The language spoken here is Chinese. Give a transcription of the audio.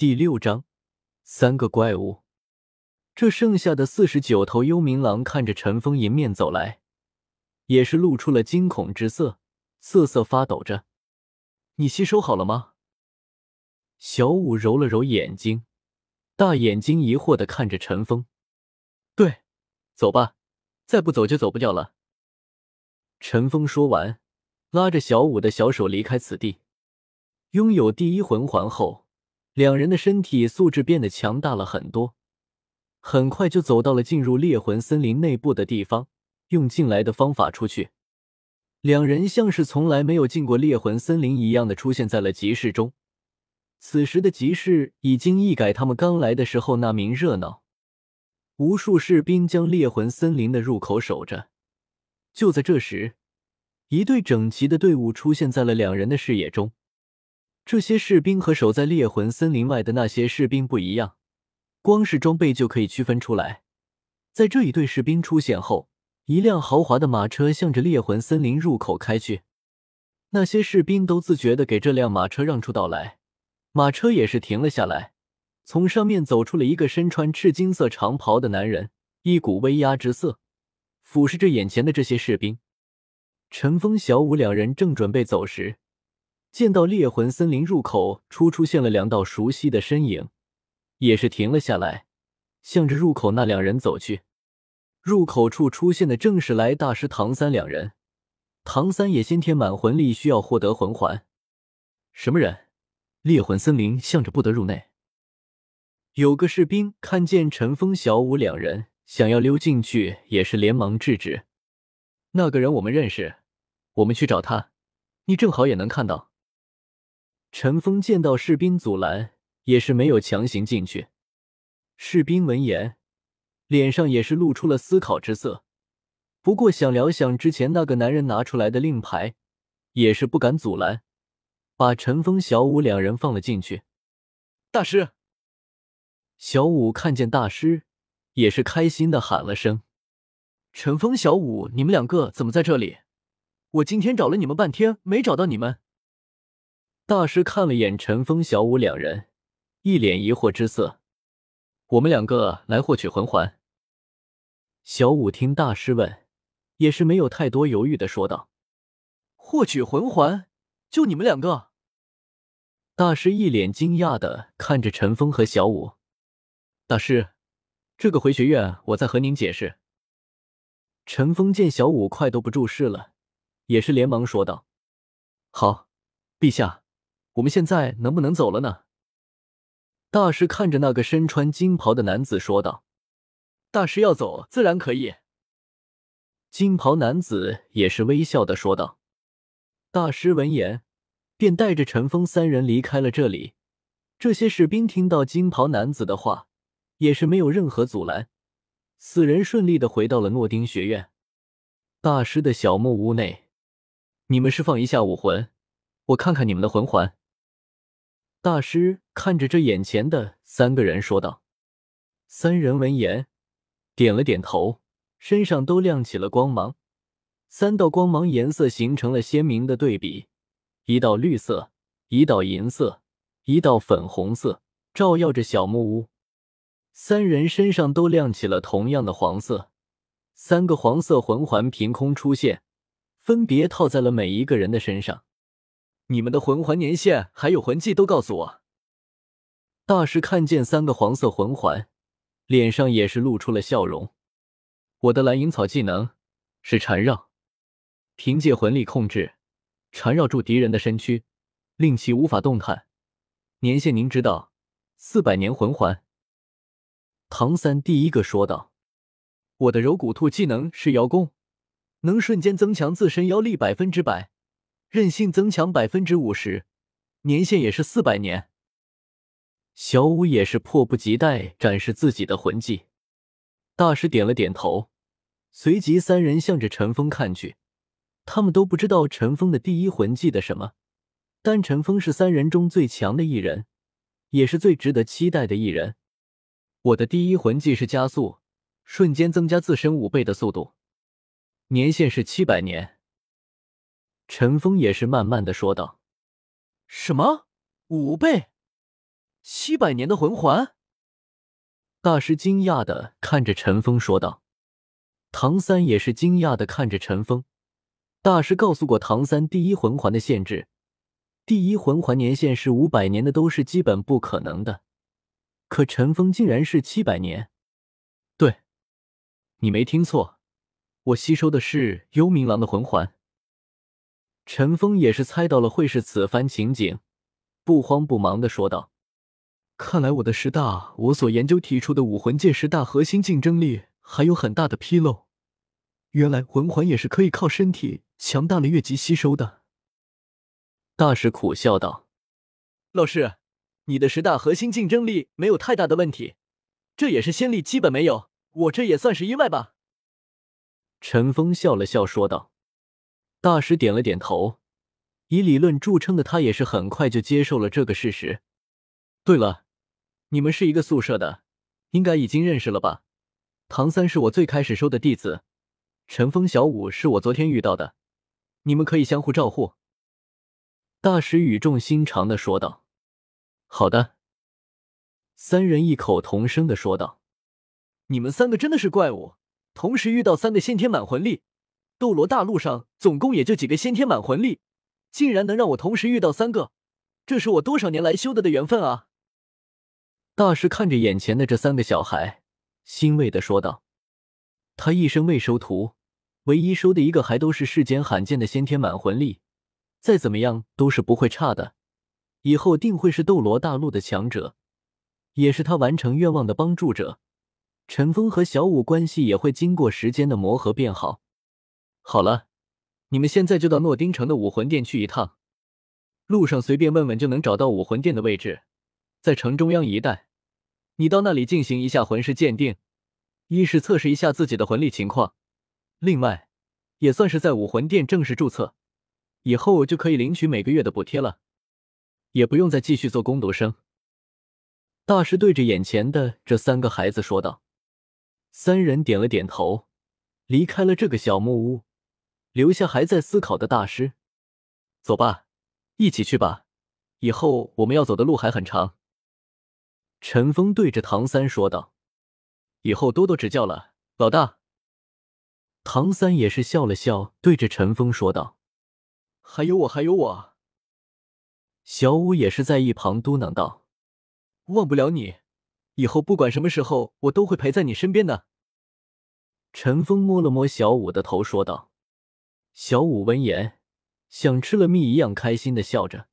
第六章，三个怪物。这剩下的四十九头幽冥狼看着陈峰迎面走来，也是露出了惊恐之色，瑟瑟发抖着。你吸收好了吗？小五揉了揉眼睛，大眼睛疑惑的看着陈峰。对，走吧，再不走就走不掉了。陈峰说完，拉着小五的小手离开此地。拥有第一魂环后，两人的身体素质变得强大了很多。很快就走到了进入猎魂森林内部的地方，用进来的方法出去。两人像是从来没有进过猎魂森林一样的出现在了集市中。此时的集市已经一改他们刚来的时候那名热闹，无数士兵将猎魂森林的入口守着。就在这时，一队整齐的队伍出现在了两人的视野中。这些士兵和守在猎魂森林外的那些士兵不一样。光是装备就可以区分出来。在这一队士兵出现后，一辆豪华的马车向着猎魂森林入口开去。那些士兵都自觉的给这辆马车让出道来，马车也是停了下来。从上面走出了一个身穿赤金色长袍的男人，一股威压之色俯视着眼前的这些士兵。陈峰、小五两人正准备走时，见到猎魂森林入口处出现了两道熟悉的身影。也是停了下来，向着入口那两人走去。入口处出现的正是来大师唐三两人。唐三也先天满魂力，需要获得魂环。什么人？猎魂森林向着不得入内。有个士兵看见陈峰、小五两人想要溜进去，也是连忙制止。那个人我们认识，我们去找他，你正好也能看到。陈峰见到士兵阻拦。也是没有强行进去。士兵闻言，脸上也是露出了思考之色。不过想了想之前那个男人拿出来的令牌，也是不敢阻拦，把陈峰、小五两人放了进去。大师，小五看见大师，也是开心的喊了声：“陈峰、小五，你们两个怎么在这里？我今天找了你们半天，没找到你们。”大师看了眼陈峰、小五两人。一脸疑惑之色，我们两个来获取魂环。小五听大师问，也是没有太多犹豫的说道：“获取魂环，就你们两个？”大师一脸惊讶的看着陈峰和小五。大师，这个回学院我再和您解释。陈峰见小五快都不注视了，也是连忙说道：“好，陛下，我们现在能不能走了呢？”大师看着那个身穿金袍的男子说道：“大师要走，自然可以。”金袍男子也是微笑的说道。大师闻言，便带着陈峰三人离开了这里。这些士兵听到金袍男子的话，也是没有任何阻拦，四人顺利的回到了诺丁学院。大师的小木屋内，你们释放一下武魂，我看看你们的魂环。大师看着这眼前的三个人说道：“三人闻言，点了点头，身上都亮起了光芒。三道光芒颜色形成了鲜明的对比：一道绿色，一道银色，一道粉红色，照耀着小木屋。三人身上都亮起了同样的黄色。三个黄色魂环凭空出现，分别套在了每一个人的身上。”你们的魂环年限还有魂技都告诉我。大师看见三个黄色魂环，脸上也是露出了笑容。我的蓝银草技能是缠绕，凭借魂力控制，缠绕住敌人的身躯，令其无法动弹。年限您知道，四百年魂环。唐三第一个说道：“我的柔骨兔技能是妖功，能瞬间增强自身妖力百分之百。”韧性增强百分之五十，年限也是四百年。小五也是迫不及待展示自己的魂技。大师点了点头，随即三人向着陈峰看去。他们都不知道陈峰的第一魂技的什么，但陈峰是三人中最强的一人，也是最值得期待的一人。我的第一魂技是加速，瞬间增加自身五倍的速度，年限是七百年。陈峰也是慢慢的说道：“什么五倍？七百年的魂环？大师惊讶的看着陈峰说道。唐三也是惊讶的看着陈峰。大师告诉过唐三，第一魂环的限制，第一魂环年限是五百年的，都是基本不可能的。可陈峰竟然是七百年。对，你没听错，我吸收的是幽冥狼的魂环。陈峰也是猜到了会是此番情景，不慌不忙的说道：“看来我的十大，我所研究提出的武魂界十大核心竞争力还有很大的纰漏。原来魂环也是可以靠身体强大了越级吸收的。”大师苦笑道：“老师，你的十大核心竞争力没有太大的问题，这也是先例基本没有，我这也算是意外吧。”陈峰笑了笑说道。大师点了点头，以理论著称的他也是很快就接受了这个事实。对了，你们是一个宿舍的，应该已经认识了吧？唐三是我最开始收的弟子，陈峰、小五是我昨天遇到的，你们可以相互照护。大师语重心长的说道：“好的。”三人异口同声的说道：“你们三个真的是怪物，同时遇到三个先天满魂力。”斗罗大陆上总共也就几个先天满魂力，竟然能让我同时遇到三个，这是我多少年来修得的缘分啊！大师看着眼前的这三个小孩，欣慰的说道：“他一生未收徒，唯一收的一个还都是世间罕见的先天满魂力，再怎么样都是不会差的，以后定会是斗罗大陆的强者，也是他完成愿望的帮助者。陈峰和小五关系也会经过时间的磨合变好。”好了，你们现在就到诺丁城的武魂殿去一趟，路上随便问问就能找到武魂殿的位置，在城中央一带。你到那里进行一下魂师鉴定，一是测试一下自己的魂力情况，另外也算是在武魂殿正式注册，以后就可以领取每个月的补贴了，也不用再继续做攻读生。大师对着眼前的这三个孩子说道。三人点了点头，离开了这个小木屋。留下还在思考的大师，走吧，一起去吧。以后我们要走的路还很长。陈峰对着唐三说道：“以后多多指教了，老大。”唐三也是笑了笑，对着陈峰说道：“还有我，还有我。”小五也是在一旁嘟囔道：“忘不了你，以后不管什么时候，我都会陪在你身边的。”陈峰摸了摸小五的头，说道。小五闻言，像吃了蜜一样开心的笑着。